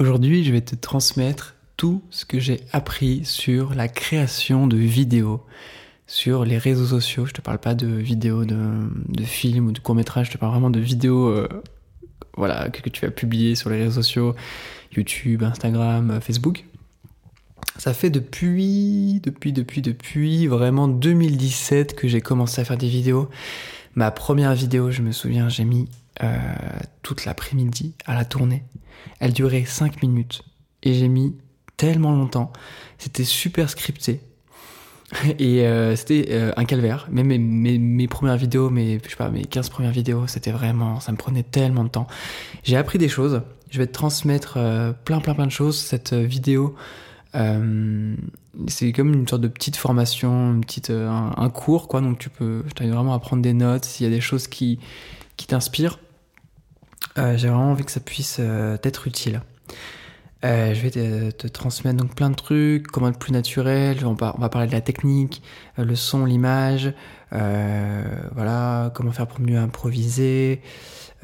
Aujourd'hui, je vais te transmettre tout ce que j'ai appris sur la création de vidéos sur les réseaux sociaux. Je te parle pas de vidéos de, de films ou de courts-métrages, je te parle vraiment de vidéos euh, voilà, que, tu vas publier sur les réseaux sociaux, YouTube, Instagram, euh, Facebook. Ça fait depuis, depuis, depuis, depuis vraiment 2017 que j'ai commencé à faire des vidéos. Ma première vidéo, je me souviens, j'ai mis toute l'après-midi à la tournée. Elle durait 5 minutes. Et j'ai mis tellement longtemps. C'était super scripté. Et euh, c'était euh, un calvaire. Même mes, mes, mes, premières vidéos, mes, je sais pas, mes 15 premières vidéos, c'était vraiment, ça me prenait tellement de temps. J'ai appris des choses. Je vais te transmettre euh, plein, plein, plein de choses. Cette vidéo, c'est comme une sorte de petite formation, une petite, un, cours, quoi. Donc tu peux, vraiment à prendre des notes. S'il y a des choses qui, qui t'inspirent, j'ai vraiment envie que ça puisse t'être utile. Euh, je vais te, transmettre donc plein de trucs, comment être plus naturel. On va, parler de la technique, euh, le son, l'image, euh, voilà, comment faire pour mieux improviser,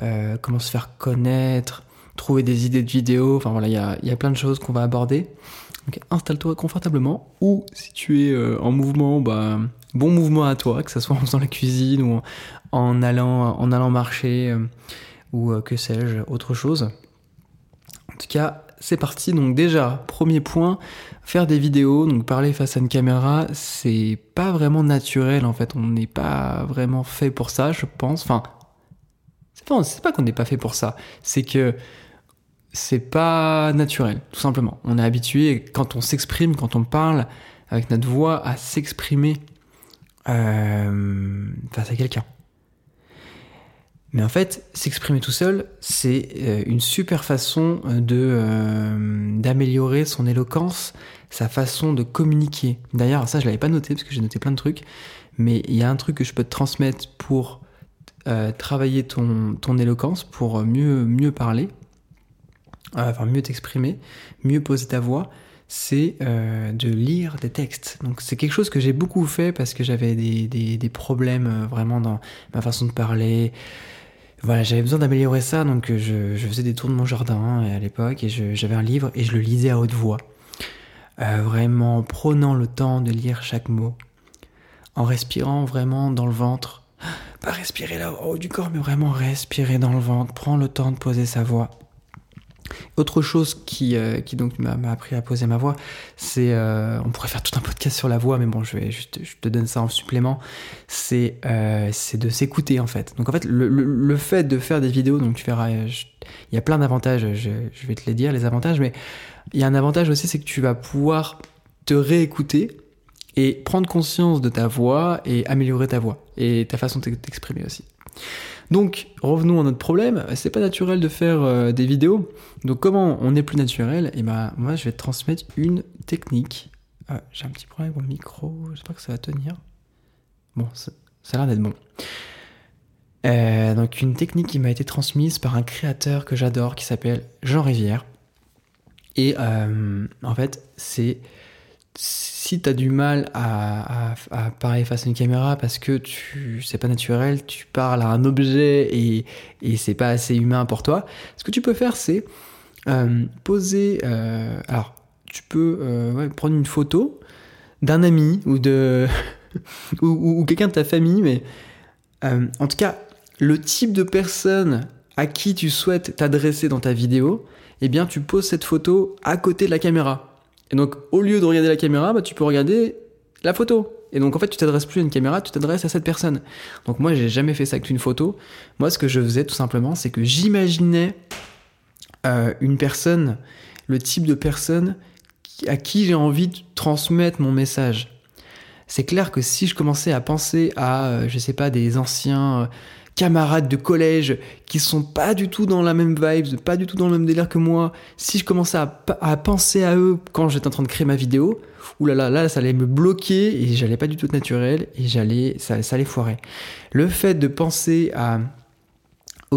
euh, comment se faire connaître, trouver des idées de vidéos. Enfin voilà, il y a, plein de choses qu'on va aborder. Donc installe-toi confortablement ou si tu es en mouvement, bah, bon mouvement à toi, que ce soit en faisant la cuisine ou allant, en allant marcher ou que sais-je, autre chose. En tout cas, c'est parti. Donc déjà, premier point, faire des vidéos, donc parler face à une caméra, c'est pas vraiment naturel en fait. On n'est pas vraiment fait pour ça, je pense. Enfin, c'est pas, pas qu'on n'est pas fait pour ça. C'est que c'est pas naturel, tout simplement. On est habitué quand on s'exprime, quand on parle avec notre voix, à s'exprimer euh, face à quelqu'un. Mais en fait, s'exprimer tout seul, c'est euh, une super façon euh, de euh, d'améliorer son éloquence, sa façon de communiquer. D'ailleurs, ça je l'avais pas noté parce que j'ai noté plein de trucs, mais il y a un truc que je peux te transmettre pour travailler ton, ton éloquence, pour mieux mieux parler, enfin mieux t'exprimer, mieux poser ta voix c'est de lire des textes. Donc c'est quelque chose que j'ai beaucoup fait parce que j'avais des, des, des, problèmes vraiment dans ma façon de parler, voilà, j'avais besoin d'améliorer ça, donc euh, je, je, faisais des tours de mon jardin à l'époque et j'avais un livre et je le lisais à haute voix. Euh, vraiment prenant le temps de lire chaque mot, en respirant vraiment dans le ventre. Pas respirer là haut du corps, mais vraiment respirer dans le ventre, prendre le temps de poser sa voix. Autre chose qui, euh, qui donc m'a appris à poser ma voix, c'est, euh, on pourrait faire tout un podcast sur la voix, mais bon, je vais je te donne ça en supplément. C'est, euh, c'est de s'écouter en fait. Donc en fait, le, le, le, fait de faire des vidéos, donc tu verras, il y a plein d'avantages. Je, je, vais te les dire les avantages, mais il y a un avantage aussi, c'est que tu vas pouvoir te réécouter et prendre conscience de ta voix et améliorer ta voix et ta façon de t'exprimer aussi. Donc, revenons à notre problème. C'est pas naturel de faire euh, des vidéos. Donc, comment on est plus naturel? Et eh ben, moi, je vais te transmettre une technique. Ah, j'ai un petit problème avec mon micro. J'espère que ça va tenir. Bon, ça, a l'air d'être bon. Euh, donc, une technique qui m'a été transmise par un créateur que j'adore qui s'appelle Jean Rivière. Et euh, en fait, c'est si tu as du mal à, parler face à une caméra parce que tu c'est pas naturel, tu parles à un objet et, c'est pas assez humain pour toi, ce que tu peux faire c'est euh, poser. Euh, alors, tu peux euh, prendre une photo d'un ami ou de ou, ou, quelqu'un de ta famille, mais en tout cas, le type de personne à qui tu souhaites t'adresser dans ta vidéo, eh bien, tu poses cette photo à côté de la caméra. Et donc, au lieu de regarder la caméra, bah, tu peux regarder la photo. Et donc, en fait, tu t'adresses plus à une caméra, tu t'adresses à cette personne. Donc, moi, j'ai jamais fait ça avec une photo. Moi, ce que je faisais, tout simplement, c'est que j'imaginais euh, une personne, le type de personne à qui j'ai envie de transmettre mon message. C'est clair que si je commençais à penser à, euh, je sais pas, des anciens euh, camarades de collège qui sont pas du tout dans la même vibe, pas du tout dans le même délire que moi, si je commençais à, penser à eux quand j'étais en train de créer ma vidéo, oulala, là, là, ça allait me bloquer et j'allais pas du tout être naturel et j'allais, ça, ça allait foirer. Le fait de penser à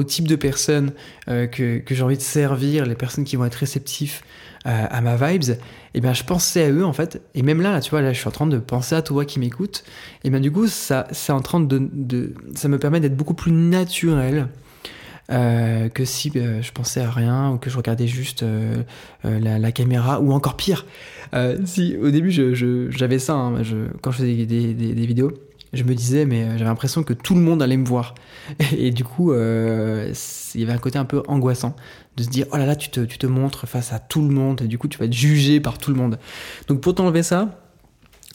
type de personnes euh, que, que j'ai envie de servir, les personnes qui vont être réceptifs euh, à ma vibes, et eh bien je pensais à eux en fait. Et même là, là, tu vois, je suis en train de penser à toi qui m'écoute. Et bien du coup, ça, en train de, ça me permet d'être beaucoup plus naturel. euh, que si je pensais à rien ou que je regardais juste la, caméra ou encore pire. si au début j'avais ça, hein, quand je faisais des, vidéos, je me disais mais j'avais l'impression que tout le monde allait me voir et, du coup il y avait un côté un peu angoissant de se dire oh là là tu te, tu te montres face à tout le monde et du coup tu vas être jugé par tout le monde. Donc pour t'enlever ça,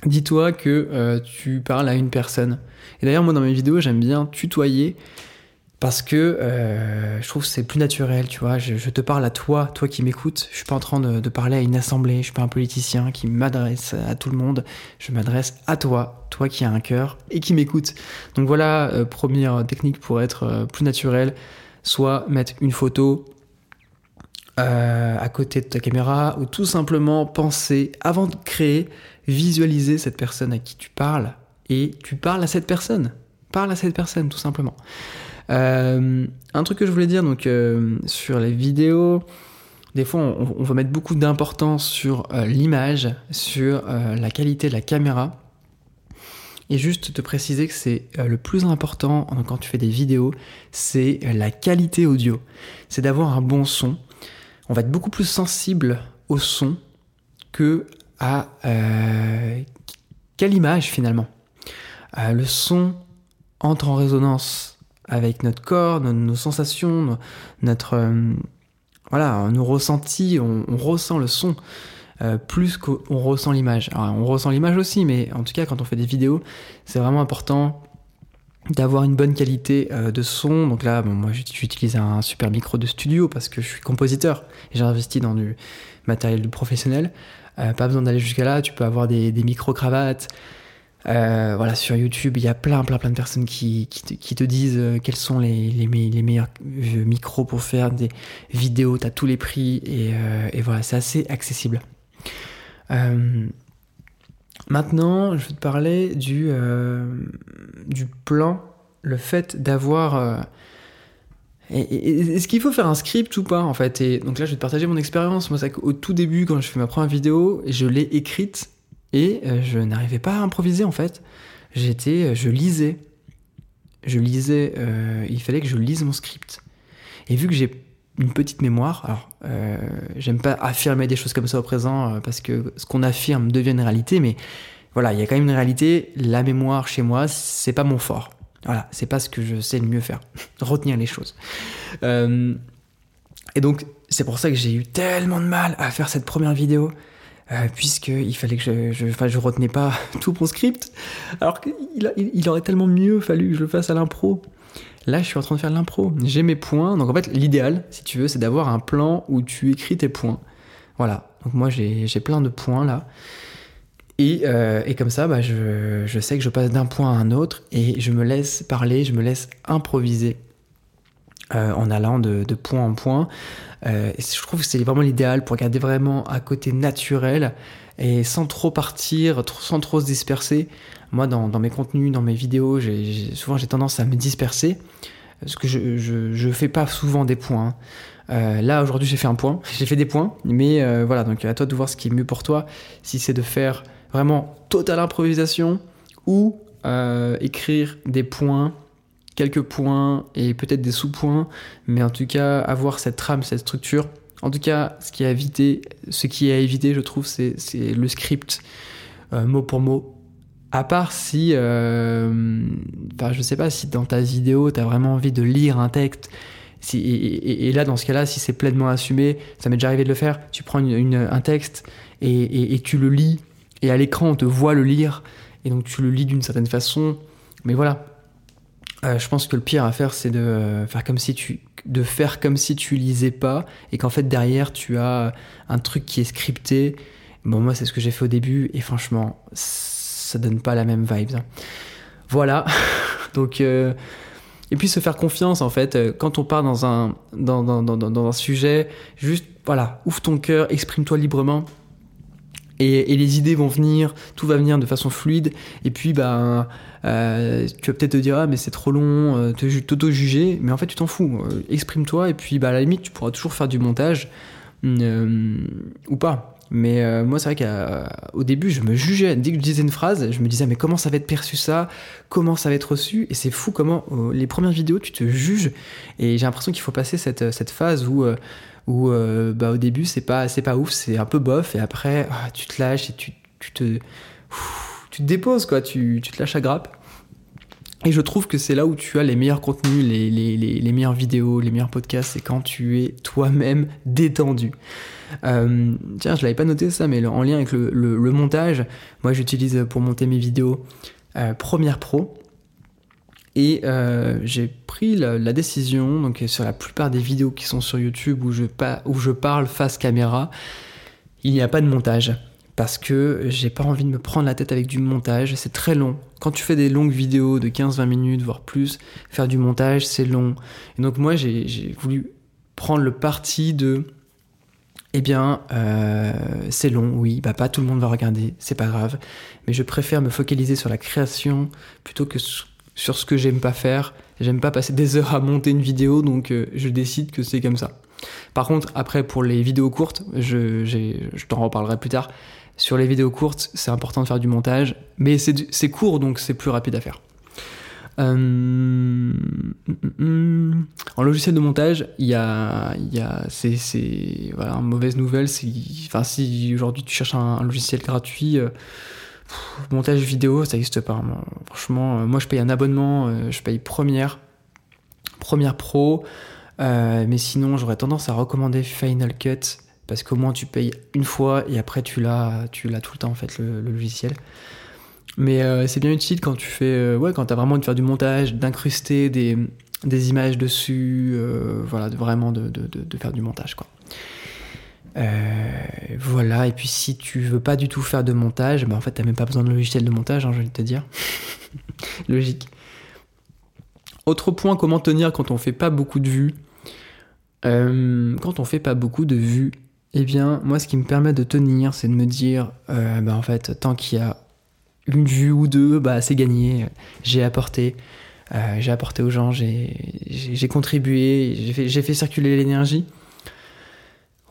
dis-toi que tu parles à une personne. Et d'ailleurs moi dans mes vidéos j'aime bien tutoyer parce que euh, je trouve que c'est plus naturel, tu vois. Je, te parle à toi, toi qui m'écoutes. Je suis pas en train de, parler à une assemblée. Je suis pas un politicien qui m'adresse à tout le monde. Je m'adresse à toi, toi qui as un cœur et qui m'écoute. Donc voilà, euh, première technique pour être euh, plus naturel, soit mettre une photo à côté de ta caméra ou tout simplement penser avant de créer, visualiser cette personne à qui tu parles et tu parles à cette personne. Parle à cette personne tout simplement. Euh, un truc que je voulais dire donc euh, sur les vidéos, des fois on, va mettre beaucoup d'importance sur euh, l'image, sur la qualité de la caméra. Et juste te préciser que c'est le plus important quand tu fais des vidéos, c'est la qualité audio. C'est d'avoir un bon son. On va être beaucoup plus sensible au son que à quelle image finalement. le son entre en résonance avec notre corps, nos, sensations, notre euh, voilà, nos ressentis, on, ressent le son euh, plus qu'on ressent l'image. on ressent l'image aussi, mais en tout cas quand on fait des vidéos, c'est vraiment important d'avoir une bonne qualité euh, de son. Donc là, moi j'utilise un super micro de studio parce que je suis compositeur et j'ai investi dans du matériel professionnel. pas besoin d'aller jusqu'à là, tu peux avoir des micro-cravates, euh, voilà, sur YouTube, il y a plein, plein, plein de personnes qui, qui, te, disent euh, quels sont les, les, meilleurs euh, micros pour faire des vidéos. Tu as tous les prix et, voilà, c'est assez accessible. maintenant, je vais te parler du, du plan, le fait d'avoir. Est-ce qu'il faut faire un script ou pas en fait? Et donc là, je vais te partager mon expérience. Moi, c'est qu'au tout début, quand je fais ma première vidéo, je l'ai écrite et euh, je n'arrivais pas à improviser en fait. J'étais, euh, je lisais. Je lisais, euh, il fallait que je lise mon script. Et vu que j'ai une petite mémoire, alors j'aime pas affirmer des choses comme ça au présent parce que ce qu'on affirme devient une réalité, mais voilà, il y a quand même une réalité. La mémoire chez moi, c'est pas mon fort. Voilà, c'est pas ce que je sais le mieux faire. Retenir les choses. et donc, c'est pour ça que j'ai eu tellement de mal à faire cette première vidéo euh, puisqu'il fallait que je, retenais pas tout mon script, alors qu'il il, aurait tellement mieux fallu que je le fasse à l'impro. Là, je suis en train de faire l'impro. J'ai mes points. Donc, en fait, l'idéal, si tu veux, c'est d'avoir un plan où tu écris tes points. Voilà. Donc, moi, j'ai plein de points là. Et, euh, comme ça, bah, je, sais que je passe d'un point à un autre et je me laisse parler, je me laisse improviser euh, en allant de, de, point en point. Euh, je trouve que c'est vraiment l'idéal pour garder vraiment un côté naturel et sans trop partir, sans trop se disperser. Moi, dans, mes contenus, dans mes vidéos, souvent j'ai tendance à me disperser parce que je, je, fais pas souvent des points. Hein. Euh, là, aujourd'hui, j'ai fait un point, j'ai fait des points, mais euh, voilà, donc à toi de voir ce qui est mieux pour toi, si c'est de faire vraiment totale improvisation ou écrire des points quelques points et peut-être des sous-points, mais en tout cas avoir cette trame, cette structure. En tout cas, ce qui est à éviter, ce qui je trouve, c'est le script euh, mot pour mot. À part si, euh, enfin, je sais pas si dans ta vidéo, tu as vraiment envie de lire un texte. Si, et, là, dans ce cas-là, si c'est pleinement assumé, ça m'est déjà arrivé de le faire. Tu prends un texte et, tu le lis, et à l'écran, on te voit le lire, et donc tu le lis d'une certaine façon. Mais voilà, euh, je pense que le pire à faire, c'est de euh, faire comme si tu de faire comme si tu lisais pas et qu'en fait derrière tu as un truc qui est scripté. Bon moi c'est ce que j'ai fait au début et franchement ça donne pas la même vibe. Hein. Voilà. Donc euh, et puis se faire confiance en fait quand on part dans un dans, dans, dans, dans un sujet juste voilà ouvre ton cœur exprime-toi librement et, les idées vont venir, tout va venir de façon fluide. Et puis, bah, euh, tu vas peut-être te dire, ah, mais c'est trop long, euh, t'auto-juger, mais en fait, tu t'en fous. Euh, exprime-toi, et puis, bah, à la limite, tu pourras toujours faire du montage, ou pas. Mais moi, c'est vrai qu'au début, je me jugeais. Dès que je disais une phrase, je me disais, mais comment ça va être perçu ça? Comment ça va être reçu? Et c'est fou comment les premières vidéos, tu te juges. Et j'ai l'impression qu'il faut passer cette, cette phase où, euh, où bah, au début, c'est pas, c'est pas ouf, c'est un peu bof. Et après, ah, tu te lâches et tu, tu te, tu te déposes, quoi. Tu, tu te lâches à grappe. Et je trouve que c'est là où tu as les meilleurs contenus, les, les, les, les meilleures vidéos, les meilleurs podcasts, c'est quand tu es toi-même détendu. Euh, tiens, je l'avais pas noté ça, mais en lien avec le, le, montage, moi j'utilise pour monter mes vidéos euh, Premiere Pro. Et euh, j'ai pris la, décision, donc sur la plupart des vidéos qui sont sur YouTube où je, où je parle face caméra, il n'y a pas de montage parce que j'ai pas envie de me prendre la tête avec du montage, c'est très long. Quand tu fais des longues vidéos de 15-20 minutes, voire plus, faire du montage, c'est long. Et donc moi, j'ai voulu prendre le parti de... Eh bien, euh, c'est long, oui, bah pas tout le monde va regarder, c'est pas grave, mais je préfère me focaliser sur la création plutôt que sur ce que j'aime pas faire. J'aime pas passer des heures à monter une vidéo, donc euh, je décide que c'est comme ça. Par contre, après, pour les vidéos courtes, je, je t'en reparlerai plus tard, sur les vidéos courtes, c'est important de faire du montage, mais c'est court donc c'est plus rapide à faire. Euh, en logiciel de montage, il y a, y a c'est, voilà, mauvaise nouvelle. Enfin, si aujourd'hui tu cherches un, logiciel gratuit, euh, montage vidéo, ça n'existe pas. Franchement, euh, moi je paye un abonnement, je paye Première, Première Pro, mais sinon j'aurais tendance à recommander Final Cut parce qu'au moins tu payes une fois et après tu l'as tu l'as tout le temps en fait le, logiciel. Mais euh, c'est bien utile quand tu fais euh, ouais quand t'as vraiment de faire du montage d'incruster des, images dessus euh, voilà vraiment de, de, de, faire du montage quoi voilà et puis si tu veux pas du tout faire de montage ben en fait t'as même pas besoin de logiciel de montage hein, je vais te dire logique autre point comment tenir quand on fait pas beaucoup de vues quand on fait pas beaucoup de vues eh bien, moi, ce qui me permet de tenir, c'est de me dire, euh, bah, en fait, tant qu'il y a une vue ou deux, bah, c'est gagné. J'ai apporté, euh, j'ai apporté aux gens, j'ai contribué, j'ai fait, circuler l'énergie.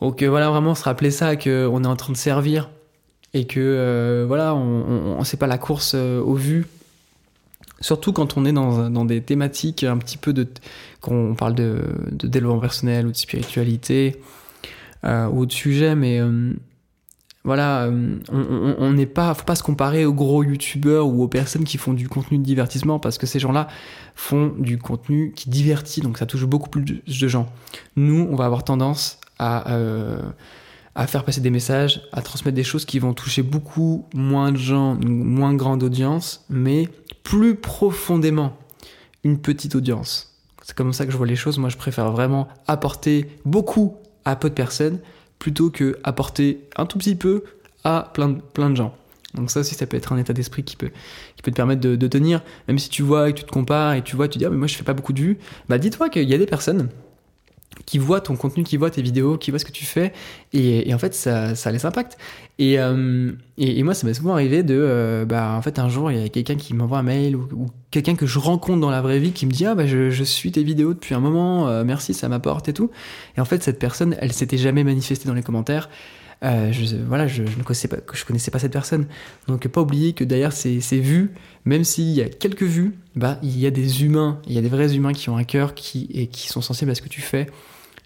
Donc euh, voilà, vraiment se rappeler ça, qu'on est en train de servir et que voilà, on, on, pas la course aux vues. Surtout quand on est dans, dans, des thématiques un petit peu de. qu'on parle de, développement personnel ou de spiritualité euh, ou de sujet, mais euh, voilà, euh, on n'est pas, faut pas se comparer aux gros youtubeurs ou aux personnes qui font du contenu de divertissement parce que ces gens-là font du contenu qui divertit, donc ça touche beaucoup plus de gens. Nous, on va avoir tendance à, à faire passer des messages, à transmettre des choses qui vont toucher beaucoup moins de gens, une moins grande audience, mais plus profondément une petite audience. C'est comme ça que je vois les choses. Moi, je préfère vraiment apporter beaucoup à peu de personnes plutôt que apporter un tout petit peu à plein de, plein de gens. Donc ça aussi, ça peut être un état d'esprit qui peut, qui peut te permettre de, tenir, même si tu vois et que tu te compares et tu vois, tu dis, ah, mais moi je fais pas beaucoup de vues, bah dis-toi qu'il y a des personnes qui voient ton contenu, qui voient tes vidéos, qui voient ce que tu fais, et, en fait, ça, ça impacte. Et, euh, et, moi, ça m'est souvent arrivé de, euh, bah, en fait, un jour, il y a quelqu'un qui m'envoie un mail ou, quelqu'un que je rencontre dans la vraie vie qui me dit, ah, bah, je, suis tes vidéos depuis un moment, euh, merci, ça m'apporte et tout. Et en fait, cette personne, elle s'était jamais manifestée dans les commentaires. je, voilà, je, ne connaissais pas, je connaissais pas cette personne. Donc, pas oublier que derrière ces, ces vues, même s'il y a quelques vues, bah, il y a des humains, il y a des vrais humains qui ont un cœur qui, et qui sont sensibles à ce que tu fais.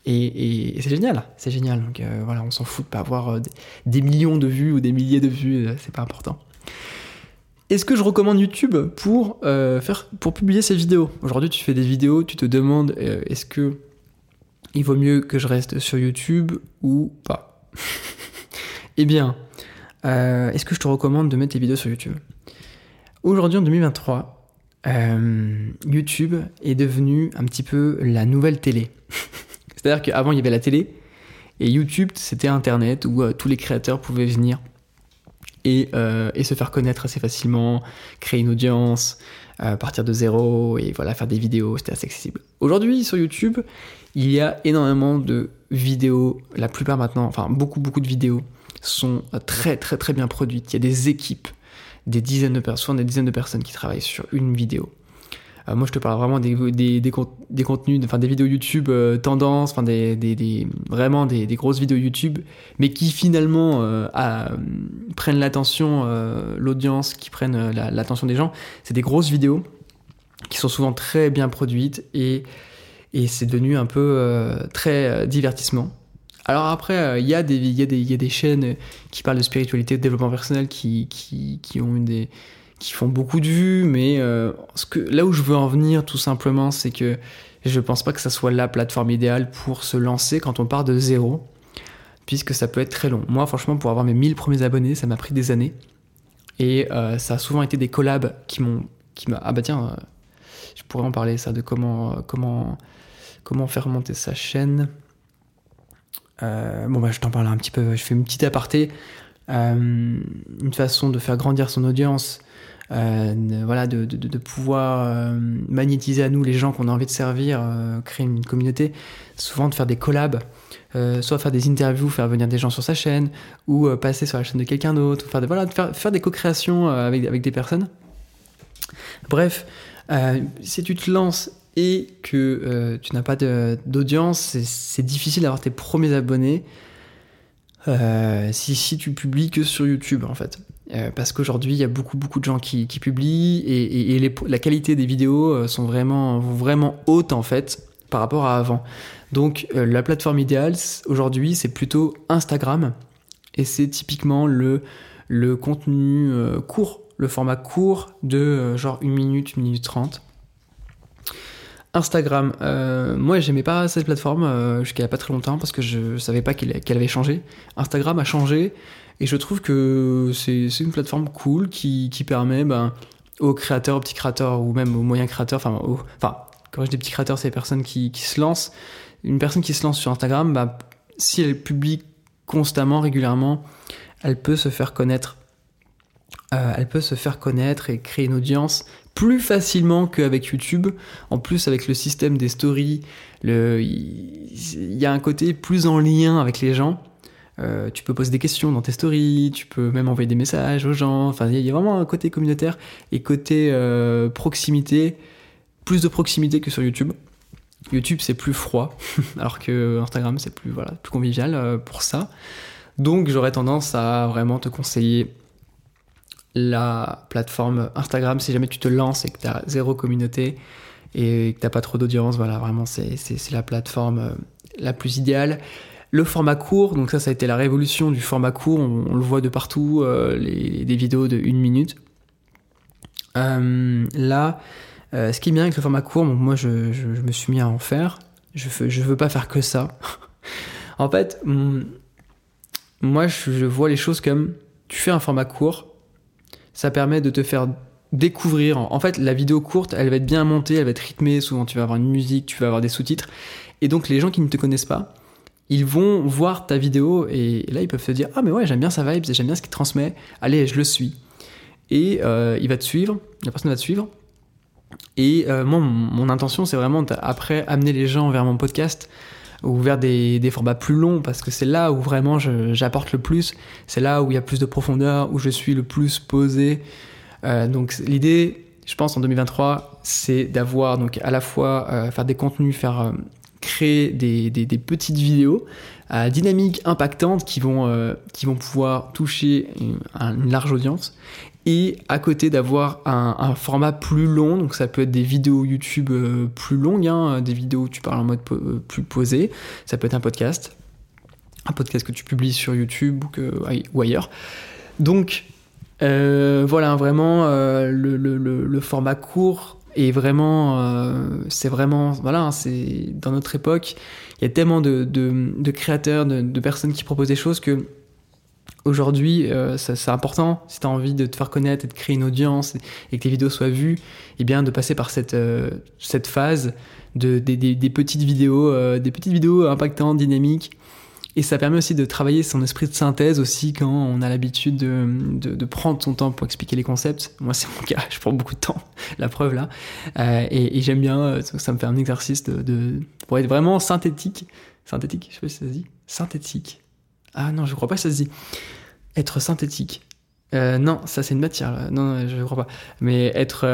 Et, c'est génial, c'est génial. Donc euh, voilà, on s'en fout de pas avoir euh, des, millions de vues ou des milliers de vues, euh, c'est pas important. Est-ce que je recommande YouTube pour, faire, pour publier ces vidéos? Aujourd'hui, tu fais des vidéos, tu te demandes est-ce que il vaut mieux que je reste sur YouTube ou pas? Eh bien, est-ce que je te recommande de mettre tes vidéos sur YouTube? Aujourd'hui, en 2023, YouTube est devenu un petit peu la nouvelle télé. C'est-à-dire qu'avant, il y avait la télé, et YouTube, c'était Internet, où euh, tous les créateurs pouvaient venir et, euh, et, se faire connaître assez facilement, créer une audience, euh, partir de zéro, et voilà, faire des vidéos, c'était assez accessible. Aujourd'hui, sur YouTube, il y a énormément de vidéos, la plupart maintenant, enfin beaucoup, beaucoup de vidéos sont très, très, très bien produites. Il y a des équipes, des dizaines de personnes, des dizaines de personnes qui travaillent sur une vidéo. Moi, je te parle vraiment des, des, des, contenus, enfin des vidéos YouTube euh, tendance, enfin des, des, vraiment des, grosses vidéos YouTube, mais qui finalement prennent l'attention, l'audience, qui prennent l'attention des gens. C'est des grosses vidéos qui sont souvent très bien produites et, et c'est devenu un peu très divertissement. Alors après, il y, y, a des chaînes qui parlent de spiritualité, de développement personnel, qui, qui, qui ont une des qui font beaucoup de vues, mais euh, ce que, là où je veux en venir tout simplement, c'est que je pense pas que ça soit la plateforme idéale pour se lancer quand on part de zéro, puisque ça peut être très long. Moi, franchement, pour avoir mes 1000 premiers abonnés, ça m'a pris des années. Et euh, ça a souvent été des collabs qui m'ont. Qui ah bah tiens, euh, je pourrais en parler ça, de comment, comment, comment faire monter sa chaîne. bon, bah je t'en parle un petit peu, je fais une petite aparté. une façon de faire grandir son audience, euh, voilà, de, pouvoir euh, magnétiser à nous les gens qu'on a envie de servir, euh, créer une communauté, souvent de faire des collabs, soit faire des interviews, faire venir des gens sur sa chaîne, ou passer sur la chaîne de quelqu'un d'autre, faire voilà, faire, faire des co-créations avec, avec des personnes. Bref, si tu te lances et que tu n'as pas d'audience, c'est difficile d'avoir tes premiers abonnés. si, si tu publies que sur YouTube en fait. Euh, parce qu'aujourd'hui, il y a beaucoup, beaucoup de gens qui, publient et, la qualité des vidéos euh, sont vraiment, vraiment hautes en fait par rapport à avant. Donc, euh, la plateforme idéale aujourd'hui, c'est plutôt Instagram et c'est typiquement le, le contenu court, le format court de genre 1 minute, 1 minute 30. Instagram, moi j'aimais pas cette plateforme jusqu'à pas très longtemps parce que je savais pas qu'elle avait changé. Instagram a changé, et je trouve que c'est une plateforme cool qui, permet ben, aux créateurs, aux petits créateurs ou même aux moyens créateurs, enfin, quand je dis petits créateurs, c'est les personnes qui, se lancent. Une personne qui se lance sur Instagram, ben, si elle publie constamment, régulièrement, elle peut se faire connaître. Euh, elle peut se faire connaître et créer une audience plus facilement qu'avec YouTube. En plus, avec le système des stories, il y a un côté plus en lien avec les gens. Euh, tu peux poser des questions dans tes stories, tu peux même envoyer des messages aux gens. Enfin, il y a vraiment un côté communautaire et côté euh, proximité, plus de proximité que sur YouTube. YouTube c'est plus froid, alors que Instagram c'est plus convivial euh, pour ça. Donc j'aurais tendance à vraiment te conseiller la plateforme Instagram si jamais tu te lances et que tu as zéro communauté et que tu n'as pas trop d'audience. Voilà, vraiment c'est la plateforme la plus idéale. Le format court, donc ça, ça a été la révolution du format court. On, le voit de partout, euh, les, des vidéos de une minute. Euh, là, euh, ce qui est bien avec le format court, moi, je, me suis mis à en faire. Je je veux pas faire que ça. en fait, moi, je, vois les choses comme tu fais un format court, ça permet de te faire découvrir. En fait, la vidéo courte, elle va être bien montée, elle va être rythmée. Souvent, tu vas avoir une musique, tu vas avoir des sous-titres. Et donc, les gens qui ne te connaissent pas, ils vont voir ta vidéo et, là ils peuvent se dire ah mais ouais j'aime bien sa vibe, j'aime bien ce qu'il transmet, allez je le suis. Et euh, il va te suivre, la personne va te suivre. Et euh, moi mon, intention c'est vraiment après amener les gens vers mon podcast ou vers des, des formats plus longs parce que c'est là où vraiment j'apporte le plus, c'est là où il y a plus de profondeur, où je suis le plus posé. Euh, donc l'idée je pense en 2023 c'est d'avoir donc à la fois faire des contenus, faire créer des, petites vidéos à dynamique impactante qui vont, euh, qui vont pouvoir toucher une, large audience et à côté d'avoir un, format plus long, donc ça peut être des vidéos YouTube euh, plus longues, hein, des vidéos où tu parles en mode euh, plus posé, ça peut être un podcast, un podcast que tu publies sur YouTube ou, que, ou ailleurs. Donc voilà, vraiment le, format court et vraiment, euh, c'est vraiment, voilà, hein, c'est dans notre époque, il y a tellement de, créateurs, de, personnes qui proposent des choses que aujourd'hui, euh, c'est important, si tu as envie de te faire connaître et de créer une audience et, que tes vidéos soient vues, et eh bien de passer par cette, euh, phase de, des, petites vidéos, des petites vidéos impactantes, dynamiques, et ça permet aussi de travailler son esprit de synthèse aussi quand on a l'habitude de, de, prendre son temps pour expliquer les concepts. Moi, c'est mon cas, je prends beaucoup de temps, la preuve là. Euh, et, j'aime bien, euh, ça me fait un exercice de, pour être vraiment synthétique. Synthétique, je sais pas si ça se dit. Synthétique. Ah non, je crois pas que ça se dit. Être synthétique. Euh, non, ça c'est une matière. Là. Non, je crois pas. Mais être,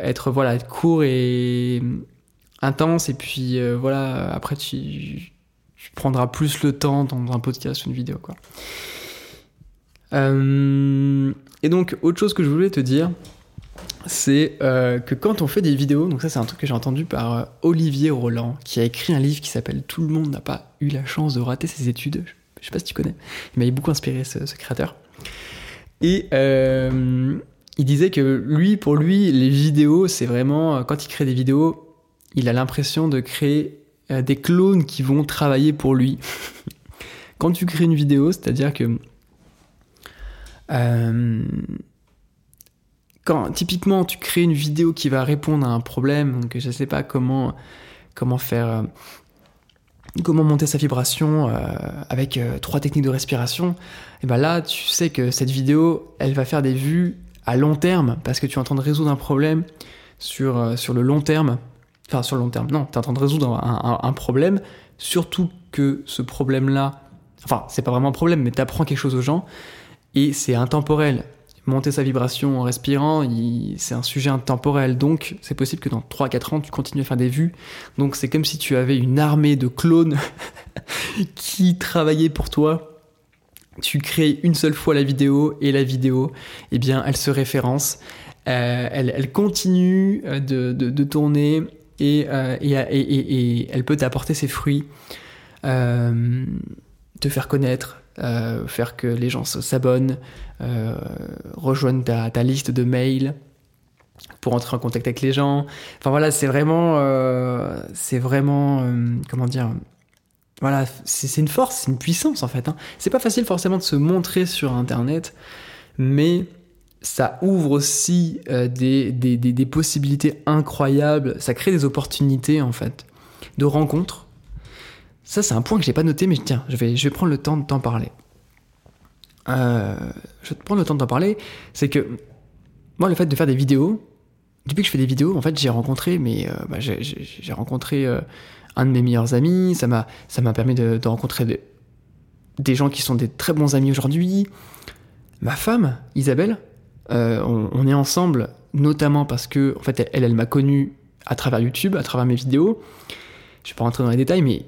être voilà, court et intense, et puis voilà. Après, tu, tu, prendras plus le temps dans un podcast une vidéo, quoi. et donc, autre chose que je voulais te dire, c'est que quand on fait des vidéos, donc ça c'est un truc que j'ai entendu par Olivier Roland, qui a écrit un livre qui s'appelle Tout le monde n'a pas eu la chance de rater ses études. Je sais pas si tu connais. Il m'a beaucoup inspiré ce, ce créateur. Et euh, il disait que lui, pour lui, les vidéos, c'est vraiment, quand il crée des vidéos, il a l'impression de créer euh, des clones qui vont travailler pour lui. quand tu crées une vidéo, c'est-à-dire que euh, quand typiquement tu crées une vidéo qui va répondre à un problème, donc je sais pas comment comment faire comment monter sa vibration euh, avec euh, trois techniques de respiration, et ben là, tu sais que cette vidéo, elle va faire des vues à long terme parce que tu es en train de résoudre un problème sur, euh, sur le long terme. Enfin, sur le long terme, non, tu es en train de résoudre un, problème, surtout que ce problème-là, enfin, c'est pas vraiment un problème, mais tu apprends quelque chose aux gens et c'est intemporel monter sa vibration en respirant, c'est un sujet intemporel. Donc, c'est possible que dans 3-4 ans, tu continues à faire des vues. Donc, c'est comme si tu avais une armée de clones qui travaillaient pour toi. Tu crées une seule fois la vidéo et la vidéo, eh bien, elle se référence. Euh, elle, continue euh, de, tourner euh, et, elle peut t'apporter ses fruits, te faire connaître, euh, faire que les gens s'abonnent, euh, rejoignent ta, liste de mails pour entrer en contact avec les gens. Enfin voilà, c'est vraiment, euh, c'est vraiment, comment dire, voilà, c'est une force, c'est une puissance en fait. Hein. C'est pas facile forcément de se montrer sur Internet, mais ça ouvre aussi des, des, des, possibilités incroyables, ça crée des opportunités en fait, de rencontres ça, c'est un point que j'ai pas noté, mais tiens, je vais, je vais prendre le temps de t'en parler. Euh, je vais prendre le temps de t'en parler. C'est que moi, le fait de faire des vidéos, depuis que je fais des vidéos, en fait, j'ai rencontré, mais euh, bah, j'ai rencontré euh, un de mes meilleurs amis. Ça m'a, ça m'a permis de, rencontrer des, des, gens qui sont des très bons amis aujourd'hui. Ma femme, Isabelle, on, on, est ensemble, notamment parce que, en fait, elle, elle m'a connu à travers YouTube, à travers mes vidéos je vais pas rentrer dans les détails, mais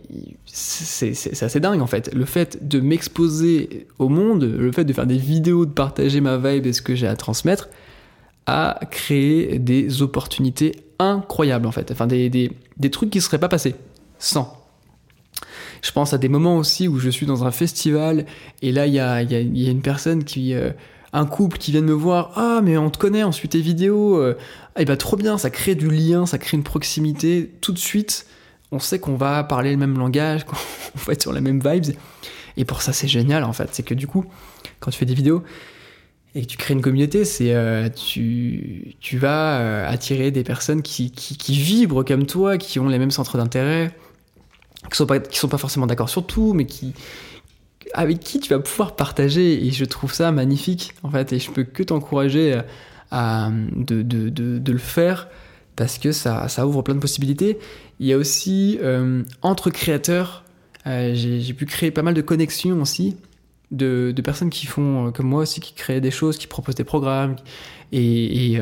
c'est assez dingue en fait. Le fait de m'exposer au monde, le fait de faire des vidéos, de partager ma vibe et ce que j'ai à transmettre, a créé des opportunités incroyables en fait. Enfin, des, des, des trucs qui ne seraient pas passés sans. Je pense à des moments aussi où je suis dans un festival et là il y a, y, y a, une personne qui. Euh, un couple qui vient de me voir, ah mais on te connaît, on suit tes vidéos, euh, et bah trop bien, ça crée du lien, ça crée une proximité tout de suite on sait qu'on va parler le même langage, qu'on va être sur les mêmes vibes. Et pour ça, c'est génial en fait. C'est que du coup, quand tu fais des vidéos et que tu crées une communauté, c'est euh, tu, tu vas euh, attirer des personnes qui, qui, vibrent comme toi, qui ont les mêmes centres d'intérêt, qui sont qui sont pas forcément d'accord sur tout, mais qui avec qui tu vas pouvoir partager. Et je trouve ça magnifique en fait. Et je peux que t'encourager euh, à, de, de, de, le faire parce que ça, ça ouvre plein de possibilités. Il y a aussi, euh, entre créateurs, euh, j'ai pu créer pas mal de connexions aussi, de, de personnes qui font comme moi aussi, qui créent des choses, qui proposent des programmes. Et, et,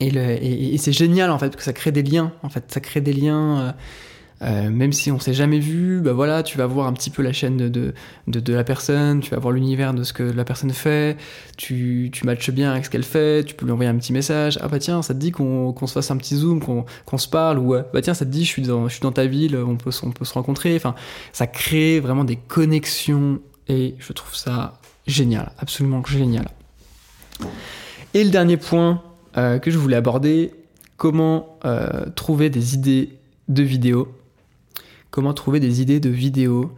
et, et c'est génial en fait, parce que ça crée des liens. En fait, ça crée des liens euh, même si on s'est jamais vu, bah voilà, tu vas voir un petit peu la chaîne de, de, de, la personne, tu vas voir l'univers de ce que la personne fait, tu, tu matches bien avec ce qu'elle fait, tu peux lui envoyer un petit message, ah bah tiens, ça te dit qu'on se fasse un petit zoom, qu'on se parle, ou bah tiens, ça te dit, je suis dans, je suis dans ta ville, on peut, on peut se rencontrer, enfin, ça crée vraiment des connexions, et je trouve ça génial, absolument génial. Et le dernier point euh, que je voulais aborder, comment euh, trouver des idées de vidéos Comment trouver des idées de vidéos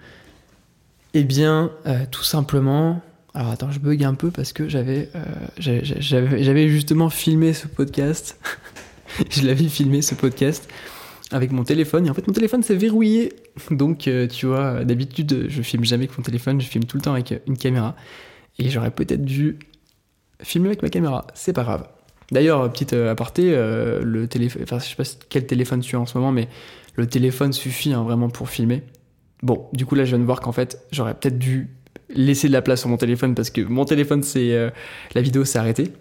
Eh bien, euh, tout simplement. Alors attends, je bug un peu parce que j'avais euh, j'avais justement filmé ce podcast. je l'avais filmé ce podcast avec mon téléphone et en fait mon téléphone s'est verrouillé. Donc euh, tu vois, d'habitude je filme jamais avec mon téléphone, je filme tout le temps avec une caméra et j'aurais peut-être dû filmer avec ma caméra. C'est pas grave. D'ailleurs, petite aparté, le téléphone, enfin je sais pas quel téléphone tu as en ce moment, mais le téléphone suffit hein, vraiment pour filmer. Bon, du coup là je viens de voir qu'en fait j'aurais peut-être dû laissé de la place sur mon téléphone parce que mon téléphone, c'est euh, la vidéo s'est arrêtée.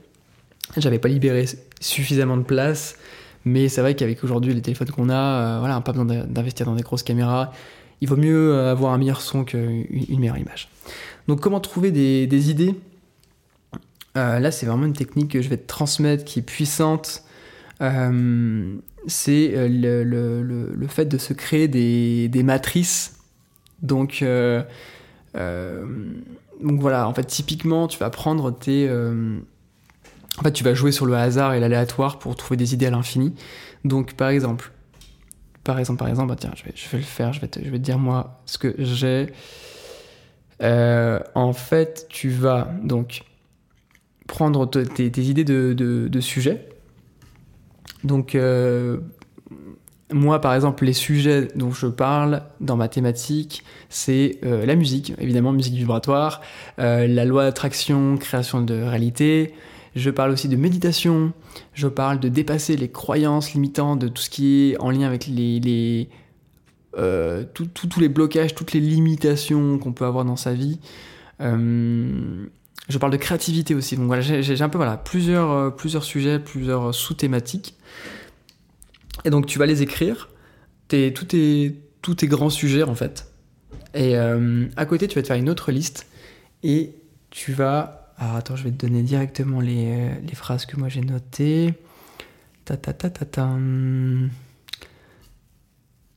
J'avais pas libéré suffisamment de place, mais c'est vrai qu'avec aujourd'hui les téléphones qu'on a, euh, voilà, pas besoin d'investir dans des grosses caméras. Il vaut mieux avoir un meilleur son qu'une meilleure image. Donc, comment trouver des, idées Là, c'est vraiment une technique que je vais te transmettre qui est puissante. c'est le, le, fait de se créer des, matrices. Donc, euh, voilà, en fait, typiquement, tu vas prendre tes. Euh, en fait, tu vas jouer sur le hasard et l'aléatoire pour trouver des idées à l'infini. Donc, par exemple, par exemple, par exemple, bah, tiens, je vais, le faire, je vais, te, dire moi ce que j'ai. Euh, en fait, tu vas donc prendre tes, idées de, de, sujets. Donc, moi, par exemple, les sujets dont je parle dans ma thématique, c'est euh, la musique, évidemment, musique vibratoire, euh, la loi d'attraction, création de réalité. Je parle aussi de méditation. Je parle de dépasser les croyances limitantes, de tout ce qui est en lien avec les, les euh, tous les blocages, toutes les limitations qu'on peut avoir dans sa vie. Je parle de créativité aussi. Donc voilà, j'ai un peu voilà plusieurs plusieurs sujets, plusieurs sous-thématiques. Et donc tu vas les écrire, tes, tous, tes, tous tes grands sujets en fait. Et euh, à côté, tu vas te faire une autre liste et tu vas. Alors attends, je vais te donner directement les, euh, les phrases que moi j'ai notées. Ta ta ta ta ta.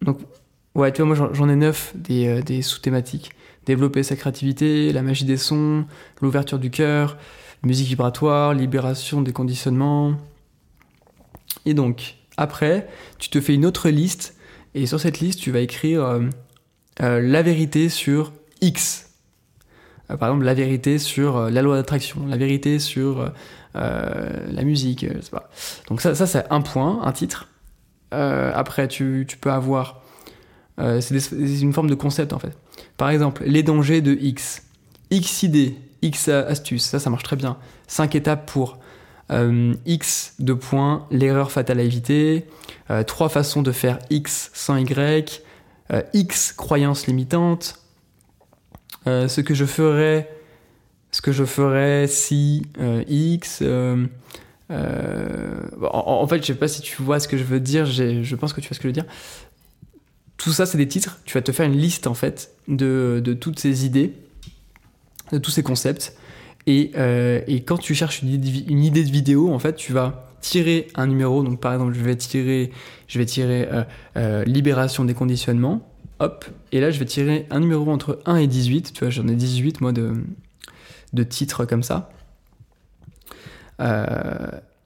Donc, ouais, tu vois, moi j'en ai neuf des, euh, des sous-thématiques. Développer sa créativité, la magie des sons, l'ouverture du cœur, musique vibratoire, libération des conditionnements. Et donc, après, tu te fais une autre liste et sur cette liste, tu vas écrire euh, euh, la vérité sur X. Euh, par exemple, la vérité sur la loi d'attraction, la vérité sur la musique, je sais pas. Donc ça, ça c'est un point, un titre. après, tu, tu, peux avoir... c'est une forme de concept en fait. Par exemple, les dangers de X. X idées, X astuces, ça, ça marche très bien. 5 étapes pour euh, X de points, l'erreur fatale à éviter, euh, trois façons de faire X sans Y, euh, X croyances limitantes, ce que je ferais, ce que je ferais si X. En, fait, je sais pas si tu vois ce que je veux dire. Je pense que tu vois ce que je veux dire. Tout ça, c'est des titres. Tu vas te faire une liste en fait de, toutes ces idées, de tous ces concepts. Euh, et, quand tu cherches une idée, de vidéo, en fait, tu vas tirer un numéro. Donc, par exemple, je vais tirer, je vais tirer euh, euh, libération des conditionnements. Hop. Et là, je vais tirer un numéro entre 1 et 18. Tu vois, j'en ai 18, moi, de, de titres comme ça.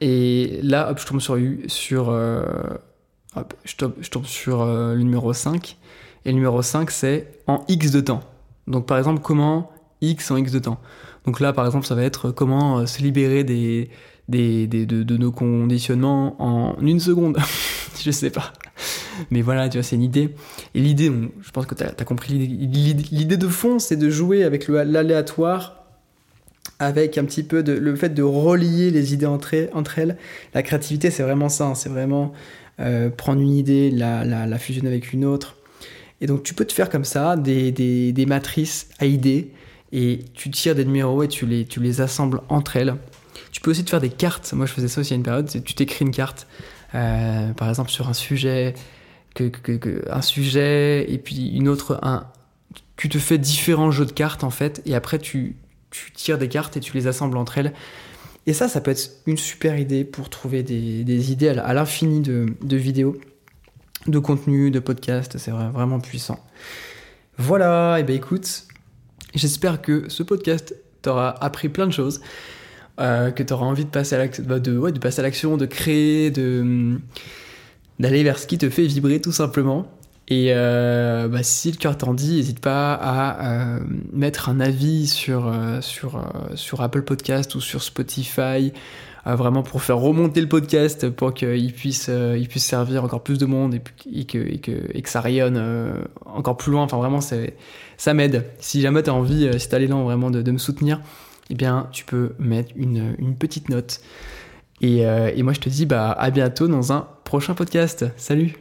et là, hop, je tombe sur, sur, je tombe, sur le numéro 5. Et le numéro 5, c'est en X de temps. Donc, par exemple, comment X en X de temps? Donc là, par exemple, ça va être comment euh, se libérer des, des, de, nos conditionnements en une seconde. je sais pas. Mais voilà, tu vois, c'est une idée. Et l'idée, je pense que tu as, compris l'idée. L'idée de fond, c'est de jouer avec l'aléatoire, avec un petit peu le fait de relier les idées entre, entre elles. La créativité, c'est vraiment ça. Hein. c'est vraiment euh, prendre une idée, la, la, fusionner avec une autre. Et donc, tu peux te faire comme ça des, des, des matrices à idées et tu tires des numéros et tu les, tu les assembles entre elles. Tu peux aussi te faire des cartes. Moi, je faisais ça aussi à une période. Tu t'écris une carte, euh, par exemple, sur un sujet, que, un sujet, et puis une autre. Un, tu te fais différents jeux de cartes, en fait, et après, tu, tu tires des cartes et tu les assembles entre elles. Et ça, ça peut être une super idée pour trouver des, idées à l'infini de, de vidéos, de contenu, de podcasts. C'est vraiment puissant. Voilà, et ben écoute, J'espère que ce podcast t'aura appris plein de choses, euh, que tu auras envie de passer à l'action, bah, de, ouais, de l'action, de créer, de mm, d'aller vers ce qui te fait vibrer tout simplement. Et euh, bah, si le cœur t'en dit, n'hésite pas à euh, mettre un avis sur, sur, sur Apple Podcast ou sur Spotify, vraiment pour faire remonter le podcast, pour qu'il puisse, il puisse servir encore plus de monde et, que, et, que, et que ça rayonne encore plus loin. Enfin, vraiment, ça m'aide. Si jamais tu as envie, euh, si tu as l'élan vraiment de, me soutenir, eh bien, tu peux mettre une, petite note. Et, euh, et moi, je te dis bah, à bientôt dans un prochain podcast. Salut